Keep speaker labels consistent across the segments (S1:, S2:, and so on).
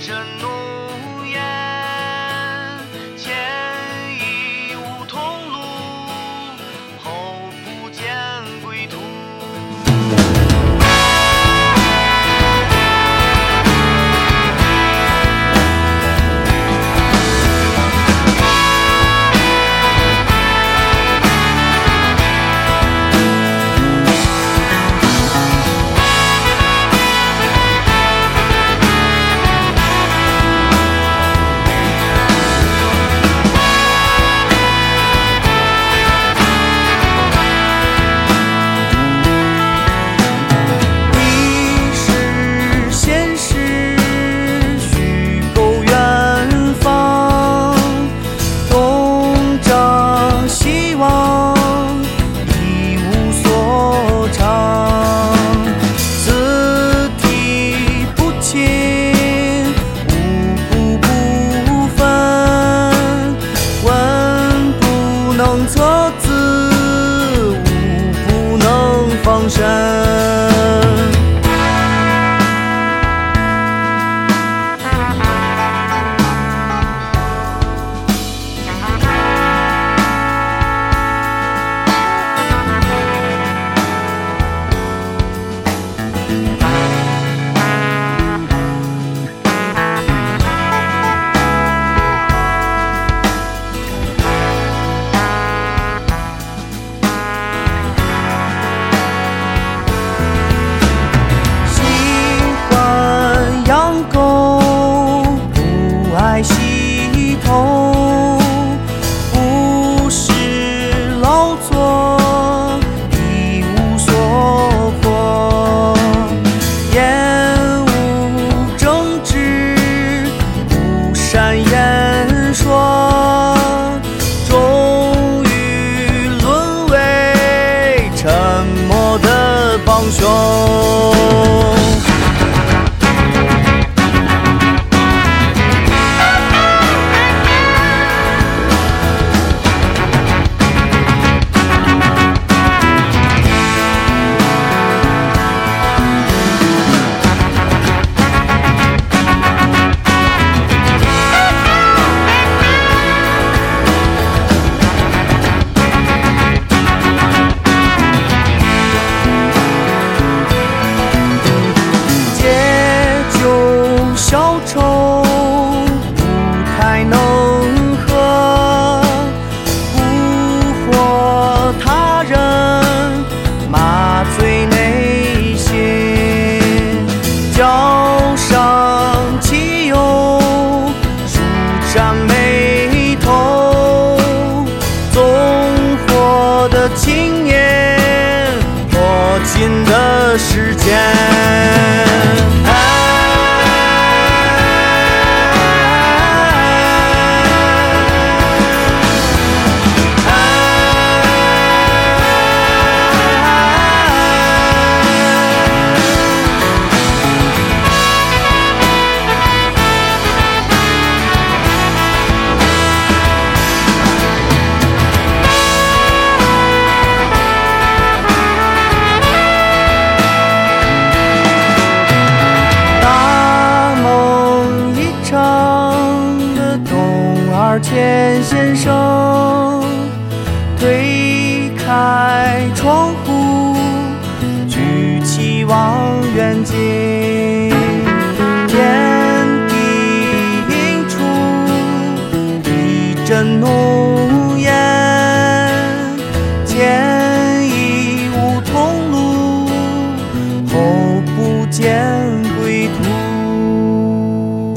S1: 忍怒。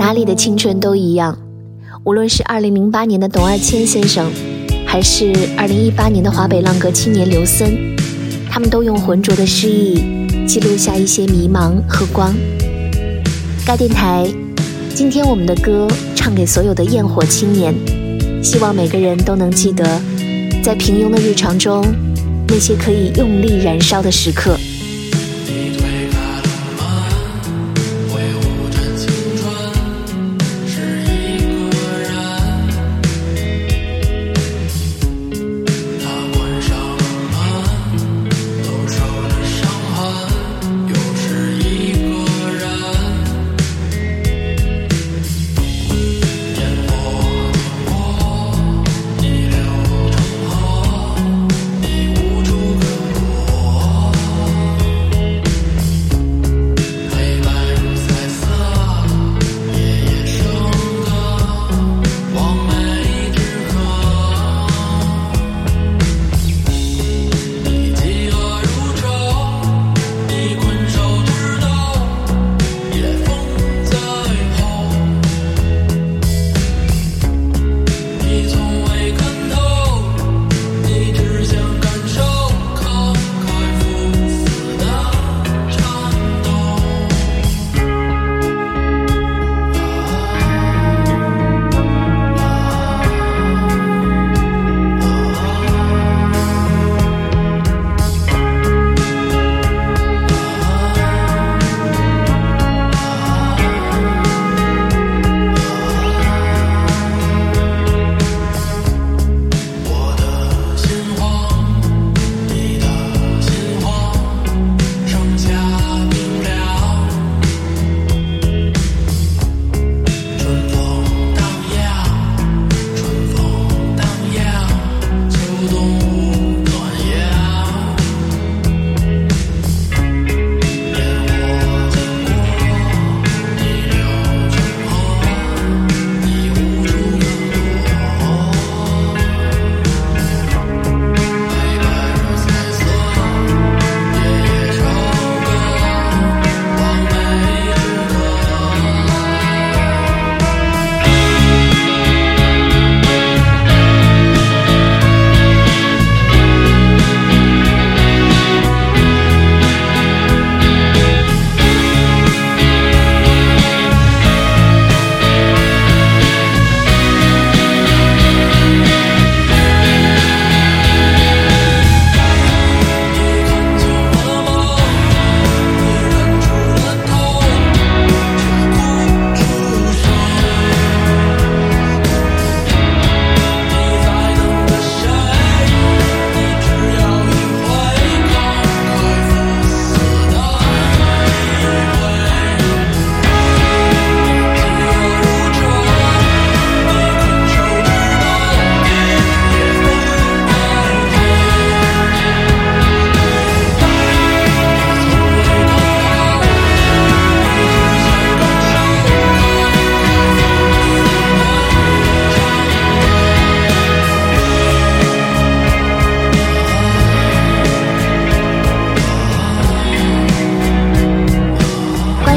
S2: 哪里的青春都一样，无论是2008年的董二千先生，还是2018年的华北浪哥青年刘森，他们都用浑浊的诗意记录下一些迷茫和光。该电台，今天我们的歌唱给所有的焰火青年，希望每个人都能记得，在平庸的日常中，那些可以用力燃烧的时刻。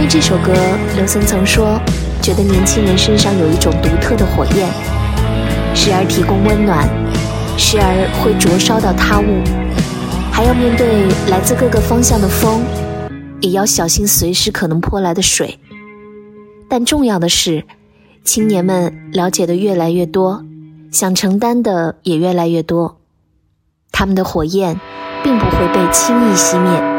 S3: 这首歌，刘森曾说，觉得年轻人身上有一种独特的火焰，时而提供温暖，时而会灼烧到他物，还要面对来自各个方向的风，也要小心随时可能泼来的水。但重要的是，青年们了解的越来越多，想承担的也越来越多，他们的火焰并不会被轻易熄灭。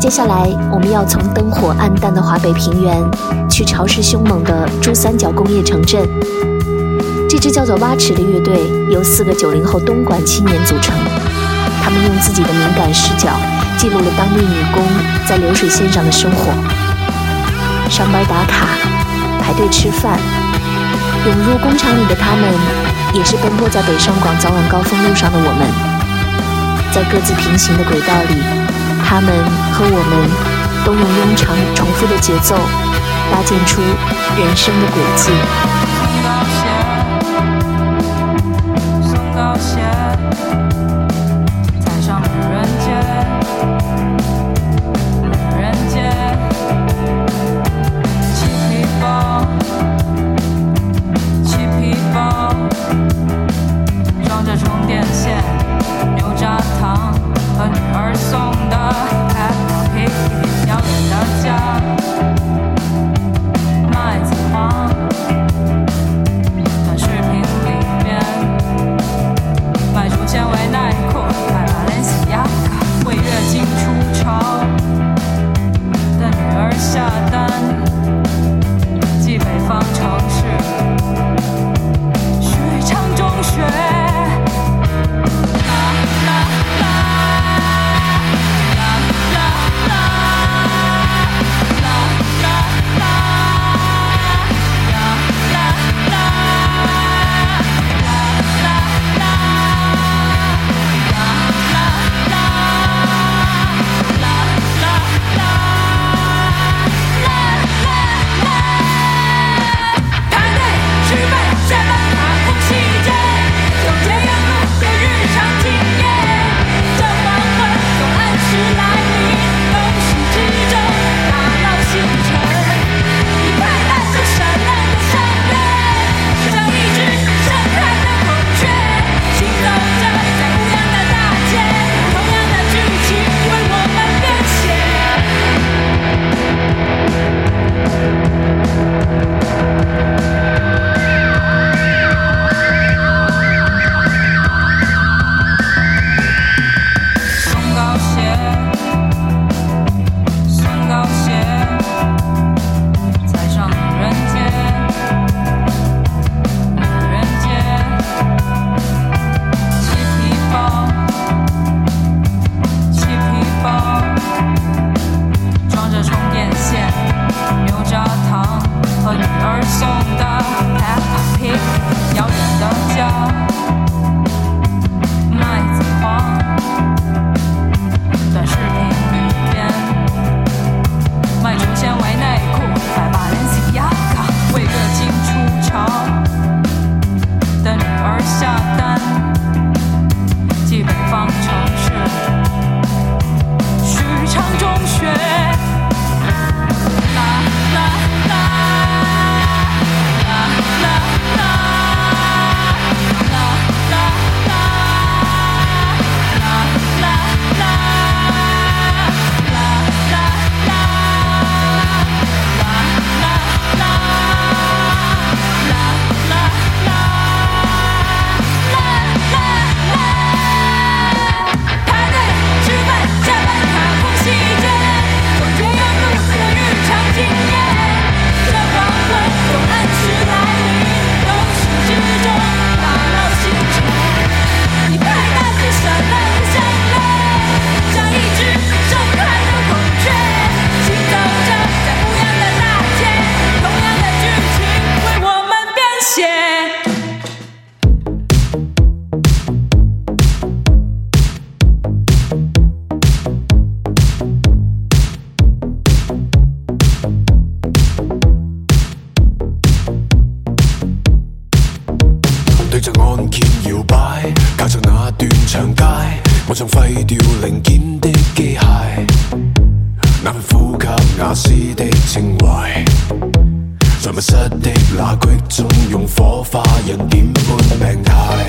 S3: 接下来，我们要从灯火暗淡的华北平原，去潮湿凶猛的珠三角工业城镇。这支叫做“蛙池”的乐队，由四个九零后东莞青年组成。他们用自己的敏感视角，记录了当地女工在流水线上的生活：上班打卡、排队吃饭、涌入工厂里的他们，也是奔波在北上广早晚高峰路上的我们，在各自平行的轨道里。他们和我们，都用悠长重复的节奏，搭建出人生的轨迹。
S4: 化人点般命态，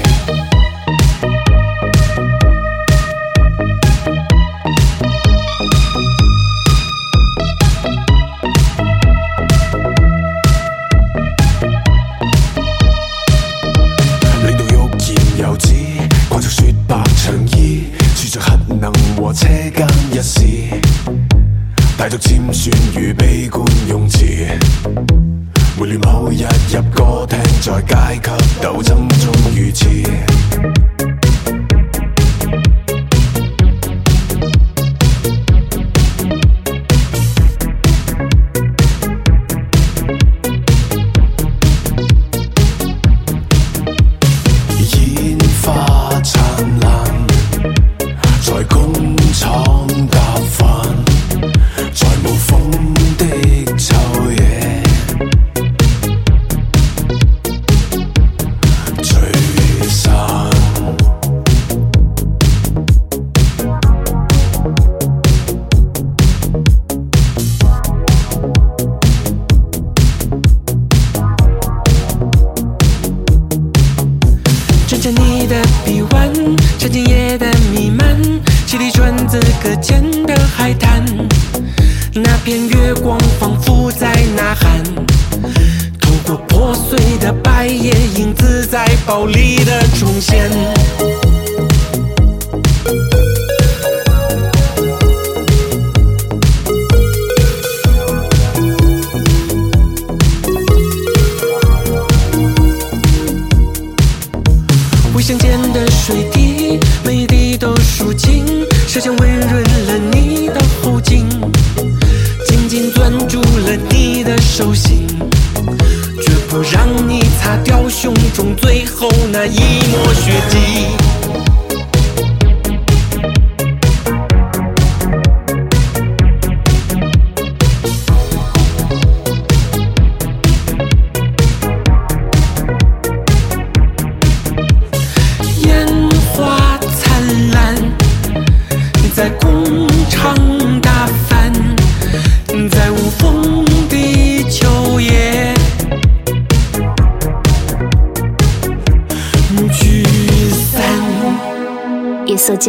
S4: 令到玉言犹子，挂著雪白长衣，穿着核能和车间一试，带着尖酸与悲观用词，回乱某日入局。在阶级斗争中遇刺。在
S5: 呐喊，透过破碎的白夜，影子在暴力的重现。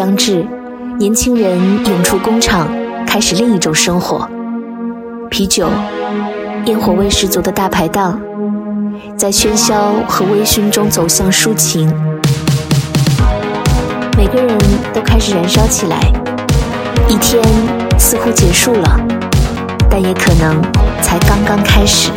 S2: 将至，年轻人涌出工厂，开始另一种生活。啤酒、烟火味十足的大排档，在喧嚣和微醺中走向抒情。每个人都开始燃烧起来。一天似乎结束了，但也可能才刚刚开始。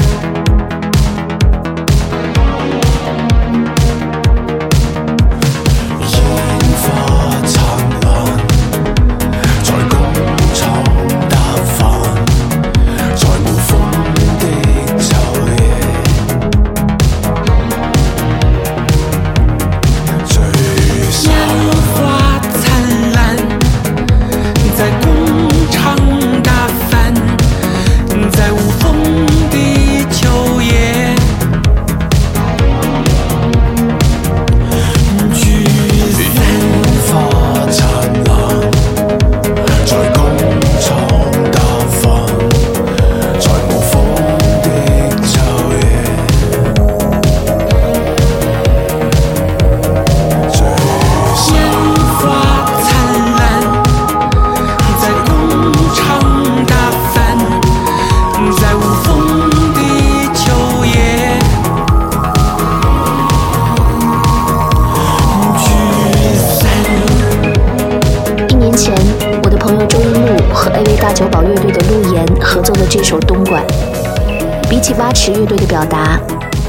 S2: 是乐队的表达，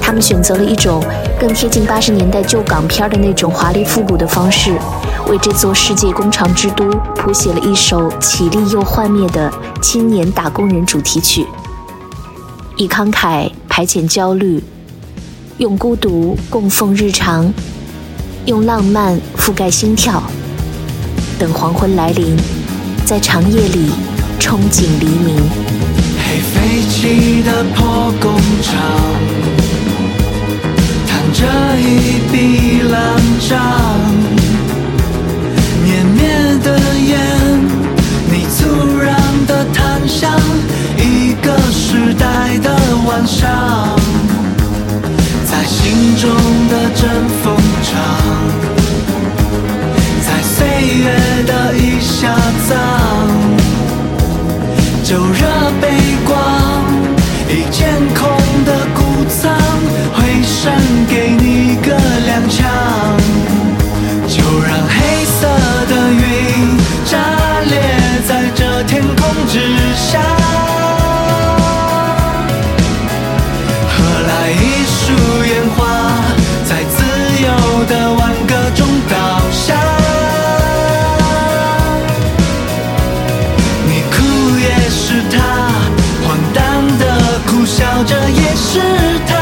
S2: 他们选择了一种更贴近八十年代旧港片的那种华丽复古的方式，为这座世界工厂之都谱写了一首绮丽又幻灭的青年打工人主题曲，以慷慨排遣焦虑，用孤独供奉日常，用浪漫覆盖心跳，等黄昏来临，在长夜里憧憬黎明。
S6: 破工厂，弹着一笔烂账，湮灭的烟，你突然的檀香，一个时代的晚上，在心中的针缝长，在岁月的一下葬。你监控的谷仓，回身给你个两枪。是他，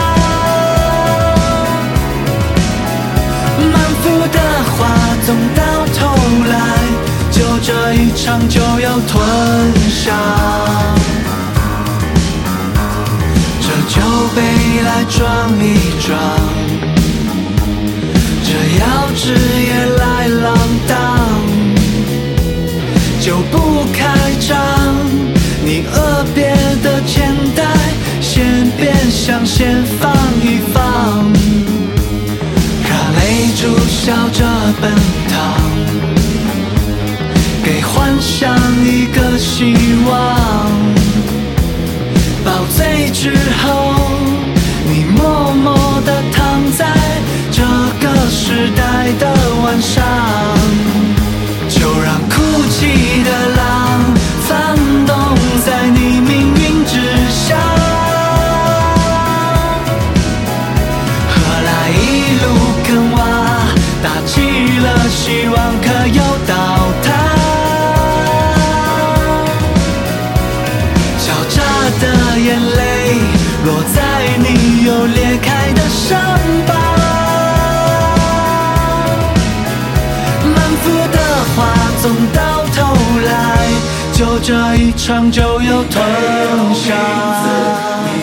S6: 满腹的话总到头来，就这一场就要吞下。这酒杯来撞一撞，这要肢也来浪荡，就不开张。想先放一放，让泪珠笑着奔腾，给幻想一个希望。宝醉之后，你默默地躺在这个时代的晚上。伤疤，满腹的话总到头来，就这一场就要吞下。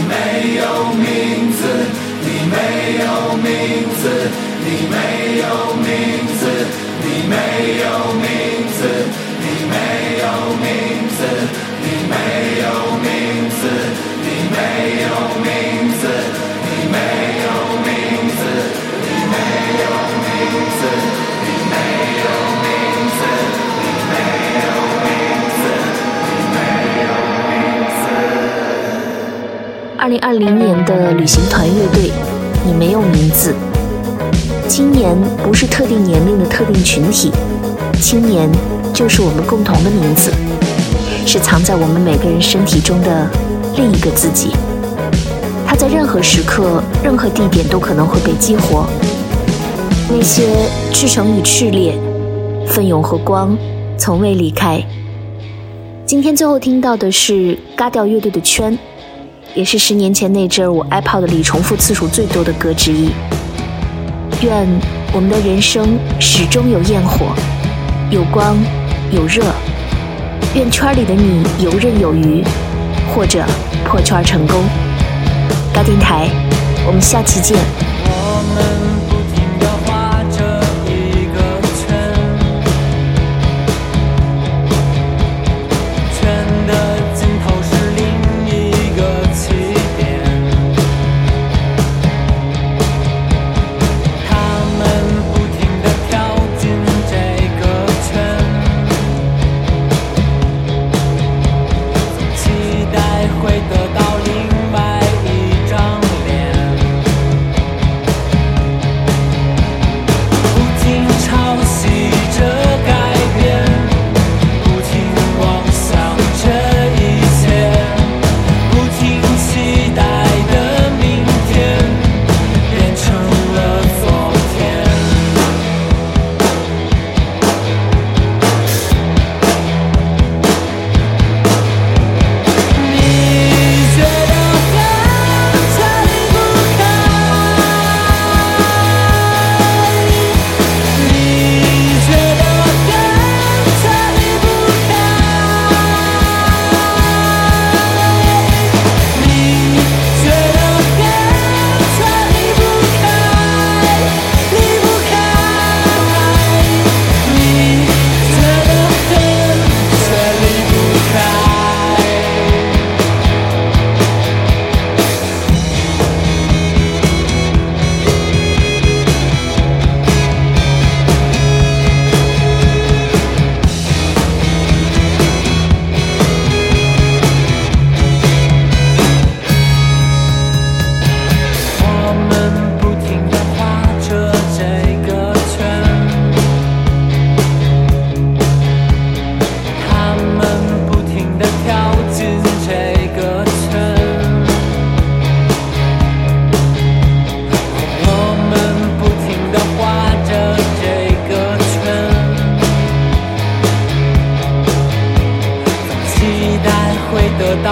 S2: 二零二零年的旅行团乐队，你没有名字。青年不是特定年龄的特定群体，青年就是我们共同的名字，是藏在我们每个人身体中的另一个自己。他在任何时刻、任何地点都可能会被激活。那些赤诚与炽烈、奋勇和光，从未离开。今天最后听到的是嘎掉乐队的《圈》。也是十年前那阵儿我 ipod 里重复次数最多的歌之一。愿我们的人生始终有焰火，有光，有热。愿圈里的你游刃有余，或者破圈成功。高电台，我们下期见。
S6: 我们。得到。